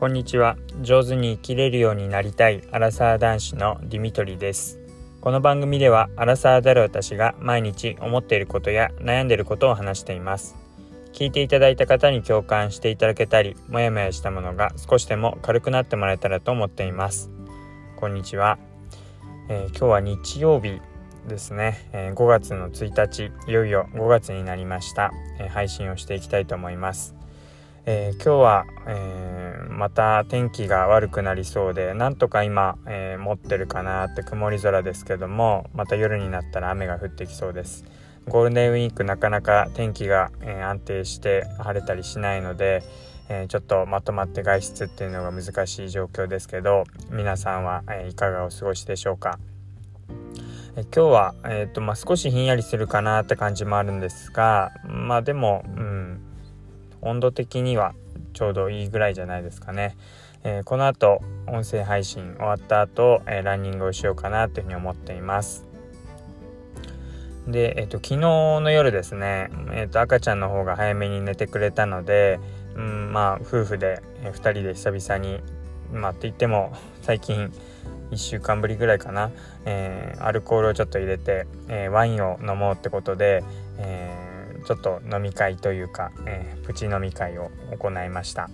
こんにちは。上手に生きれるようになりたいアラサー男子のディミトリです。この番組ではアラサーである私が毎日思っていることや悩んでいることを話しています。聞いていただいた方に共感していただけたりもやもやしたものが少しでも軽くなってもらえたらと思っています。こんにちは、えー、今日は日曜日ですね、えー、5月の1日いよいよ5月になりました、えー、配信をしていきたいと思います。え、今日は、え、また天気が悪くなりそうでなんとか今、えー、持ってるかなって曇り空ですけどもまた夜になったら雨が降ってきそうです。ゴールデンウィークなかなか天気が、え安定して晴れたりしないので、えちょっとまとまって外出っていうのが難しい状況ですけど皆さんは、えいかがお過ごしでしょうか？え今日は、えーとまあ、少しひんやりするかなって感じもあるんですがまあでも、うん、温度的にはちょうどいいぐらいじゃないですかね。えー、この後音声配信終わった後、えー、ランニングをしようかなというふうに思っています。で、えーと、昨日の夜ですね、えーと、赤ちゃんの方が早めに寝てくれたので、うん、まあ夫婦で、えー、2人で久々にまあって言っても 最近1週間ぶりぐらいかな、えー、アルコールをちょっと入れて、えー、ワインを飲もうってことで、えちょっと飲み会というか、えー、プチ飲み会を行いました。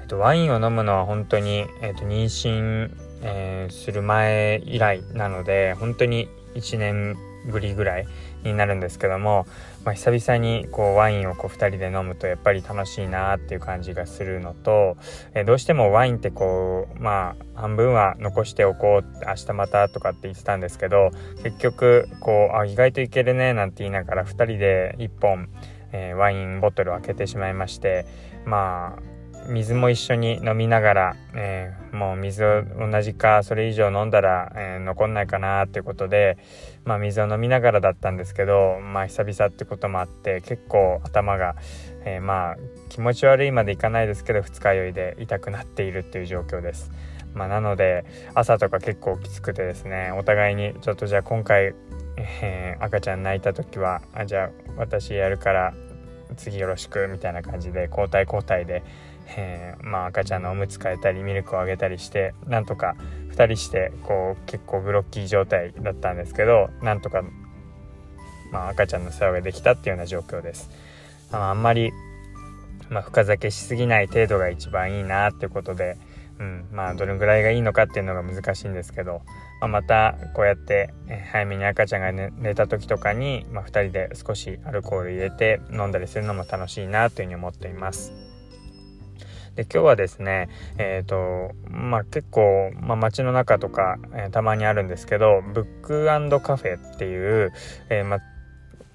えっと、ワインを飲むのは本当に、えっと、妊娠、えー、する前以来なので本当に1年ぶりぐらいになるんですけども、まあ、久々にこうワインをこう2人で飲むとやっぱり楽しいなっていう感じがするのと、え、どうしてもワインってこうまあ半分は残しておこう明日またとかって言ってたんですけど結局こうあ意外といけるねなんて言いながら2人で1本、えー、ワインボトルを開けてしまいましてまあ水も一緒に飲みながら、えー、もう水を同じかそれ以上飲んだら、えー、残んないかなっていうことで、まあ、水を飲みながらだったんですけど、まあ、久々ってこともあって結構頭が、えー、まあ気持ち悪いまでいかないですけど二日酔いで痛くなっているっていう状況です。まあ、なので朝とか結構きつくてですねお互いにちょっとじゃあ今回、えー、赤ちゃん泣いた時はあじゃあ私やるから次よろしくみたいな感じで交代交代でえー、まあ、赤ちゃんのおむつ替えたりミルクをあげたりしてなんとか2人してこう結構グロッキー状態だったんですけどなんとか、まあ、赤ちゃんの世話ができたっていうような状況です。ああんまり、まあ、深酒しすぎない程度が一番いいなってことで、うんまあ、どれぐらいがいいのかっていうのが難しいんですけど、まあ、またこうやって早めに赤ちゃんが寝寝た時とかに、まあ、2人で少しアルコール入れて飲んだりするのも楽しいなというふうに思っています。で今日はですねえっ、ー、とまあ結構、まあ、街の中とか、えー、たまにあるんですけどブックカフェっていう、えー、ま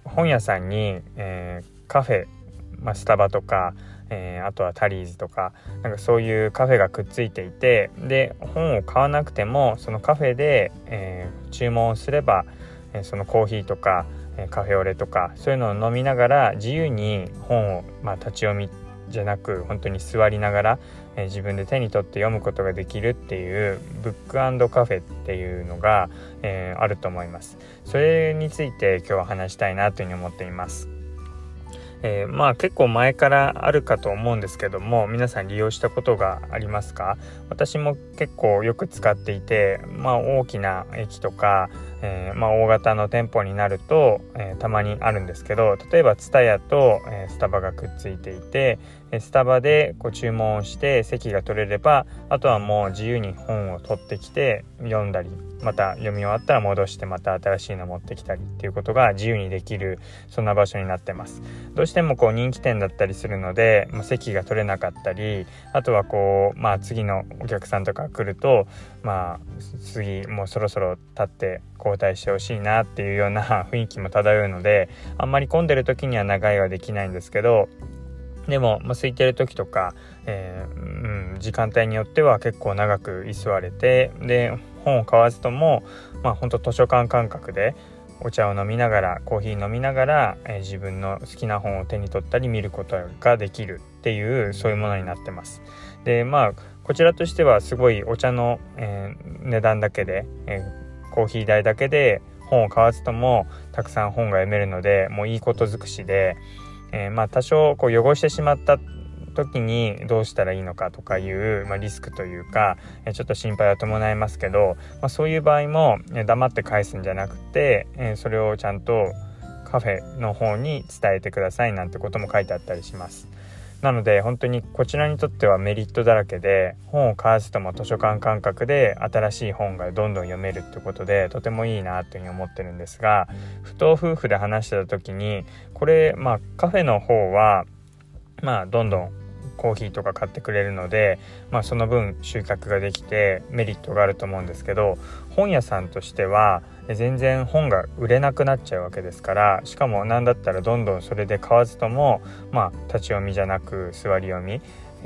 本屋さんに、えカフェ、まあ、スタバとかえー、あとはタリーズとかなんかそういうカフェがくっついていてで本を買わなくてもそのカフェで、えー、注文すれば、えー、そのコーヒーとか、えカフェオレとかそういうのを飲みながら自由に本を、まあ、立ち読みじゃなく本当に座りながら、えー、自分で手に取って読むことができるっていうブックカフェっていうのが、えー、あると思います。それについて今日は話したいなというふうに思っています。えー、まあ結構前からあるかと思うんですけども皆さん利用したことがありますか？私も結構よく使っていてまあ大きな駅とかえー、まあ、大型の店舗になると、えー、たまにあるんですけど例えば TSUTAYA と、えー、スタバがくっついていてスタバでこう注文をして席が取れればあとはもう自由に本を取ってきて読んだりまた読み終わったら戻してまた新しいの持ってきたりっていうことが自由にできるそんな場所になってます。どうしてもこう人気店だったりするので、まあ、席が取れなかったりあとはこうまあ次のお客さんとか来るとまあ次もうそろそろ立って交代してほしいなっていうような 雰囲気も漂うのであんまり混んでる時には長いはできないんですけどでも、まあ、空いてる時とか、えー、うん、時間帯によっては結構長く居座れてで本を買わずとも、まあ、ほんと図書館感覚でお茶を飲みながらコーヒー飲みながら、えー、自分の好きな本を手に取ったり見ることができるっていうそういうものになってます。でまあこちらとしてはすごいお茶の、えー、値段だけで、えー、コーヒー代だけで本を買わずともたくさん本が読めるのでもういいこと尽くしで、えー、まあ多少こう汚してしまった時にどうしたらいいのかとかいう、まあ、リスクというかちょっと心配は伴いますけど、まあ、そういう場合も黙って返すんじゃなくてえそれをちゃんとカフェの方に伝えてくださいなんてことも書いてあったりします。なので本当にこちらにとってはメリットだらけで本を買わずとも図書館感覚で新しい本がどんどん読めるってことでとてもいいなというふうに思ってるんですが不当夫婦で話してた時にこれまあカフェの方はまあどんどんコーヒーとか買ってくれるので、まあ、その分収穫ができてメリットがあると思うんですけど本屋さんとしては全然本が売れなくなっちゃうわけですからしかも何だったらどんどんそれで買わずともまあ立ち読みじゃなく座り読み、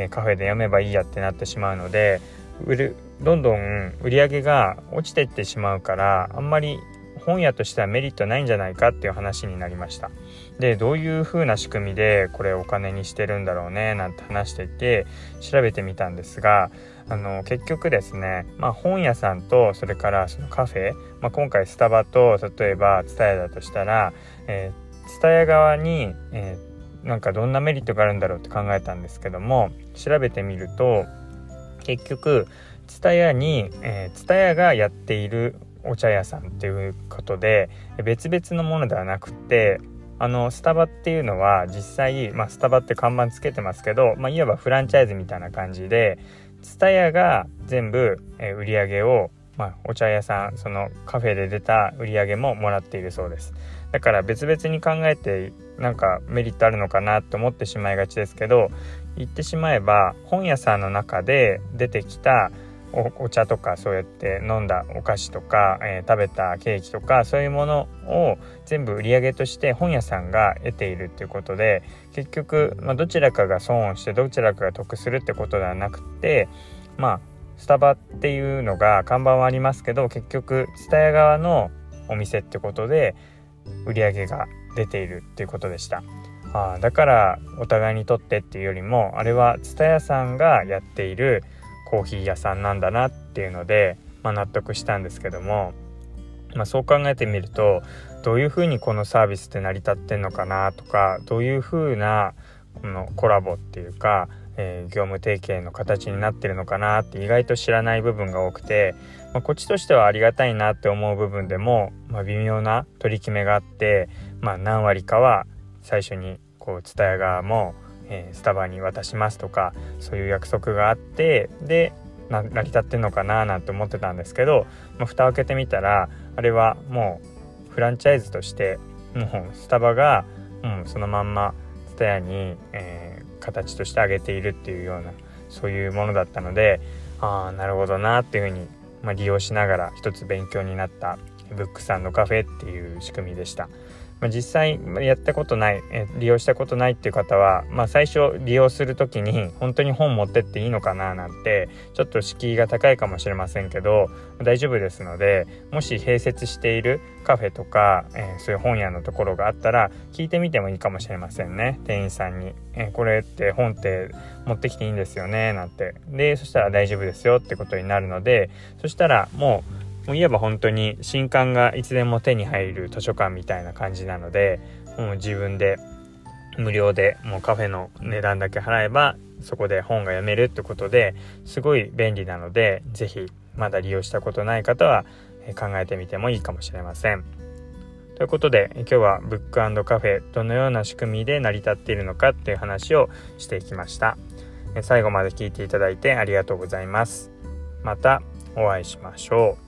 カフェで読めばいいやってなってしまうので売るどんどん売り上げが落ちていってしまうからあんまり本屋としてはメリットないんじゃないかっていう話になりました。でどういう風な仕組みでこれお金にしてるんだろうねなんて話していて調べてみたんですがあの結局ですね、まあ、本屋さんとそれからそのカフェ、まあ、今回スタバと例えば TSUTAYA だとしたら、えー、TSUTAYA 側に、えー、なんかどんなメリットがあるんだろうって考えたんですけども調べてみると結局 TSUTAYA に、えー、TSUTAYA がやっているお茶屋さんっていうことで別々のものではなくてあのスタバっていうのは実際、まあ、スタバって看板つけてますけど、まあ、いわばフランチャイズみたいな感じで TSUTAYA が全部、え売り上げを、まあ、お茶屋さんそのカフェで出た売り上げももらっているそうです。だから別々に考えてなんかメリットあるのかなと思ってしまいがちですけど言ってしまえば本屋さんの中で出てきたお茶とかそうやって飲んだお菓子とか、えー、食べたケーキとかそういうものを全部売り上げとして本屋さんが得ているっていうことで結局、まあ、どちらかが損をしてどちらかが得するってことではなくてまあスタバっていうのが看板はありますけど結局蔦屋側のお店ってことで売り上げが出ているっていうことでした。あだからお互いにとってっていうよりもあれは蔦屋さんがやっているコーヒー屋さんなんだなっていうので、まあ、納得したんですけども、まあ、そう考えてみるとどういうふうにこのサービスって成り立ってんのかなとかどういうふうなこのコラボっていうか、えー、業務提携の形になってるのかなって意外と知らない部分が多くて、まあ、こっちとしてはありがたいなって思う部分でも、まあ、微妙な取り決めがあって、まあ、何割かは最初にこう蔦屋側もえー、スタバに渡しますとかそういう約束があってで成り立ってんのかななんて思ってたんですけど、まあ、蓋を開けてみたらあれはもうフランチャイズとしてもうスタバが、う、そのまんま蔦屋に、えー、形としてあげているっていうようなそういうものだったのでああなるほどなっていうふうに、まあ、利用しながら一つ勉強になったブックさんのカフェっていう仕組みでした。まあ、実際やったことない、え利用したことないっていう方は、まあ、最初利用する時に本当に本持ってっていいのかななんてちょっと敷居が高いかもしれませんけど大丈夫ですのでもし併設しているカフェとか、えー、そういう本屋のところがあったら聞いてみてもいいかもしれませんね。店員さんに、えー、これって本って持ってきていいんですよねなんて。でそしたら大丈夫ですよってことになるのでそしたらもうもう言えば本当に新刊がいつでも手に入る図書館みたいな感じなのでもう自分で無料でもうカフェの値段だけ払えばそこで本が読めるってことですごい便利なので是非まだ利用したことない方は考えてみてもいいかもしれません。ということで今日はブックカフェどのような仕組みで成り立っているのかっていう話をしていきました。最後まで聞いていただいてありがとうございます。またお会いしましょう。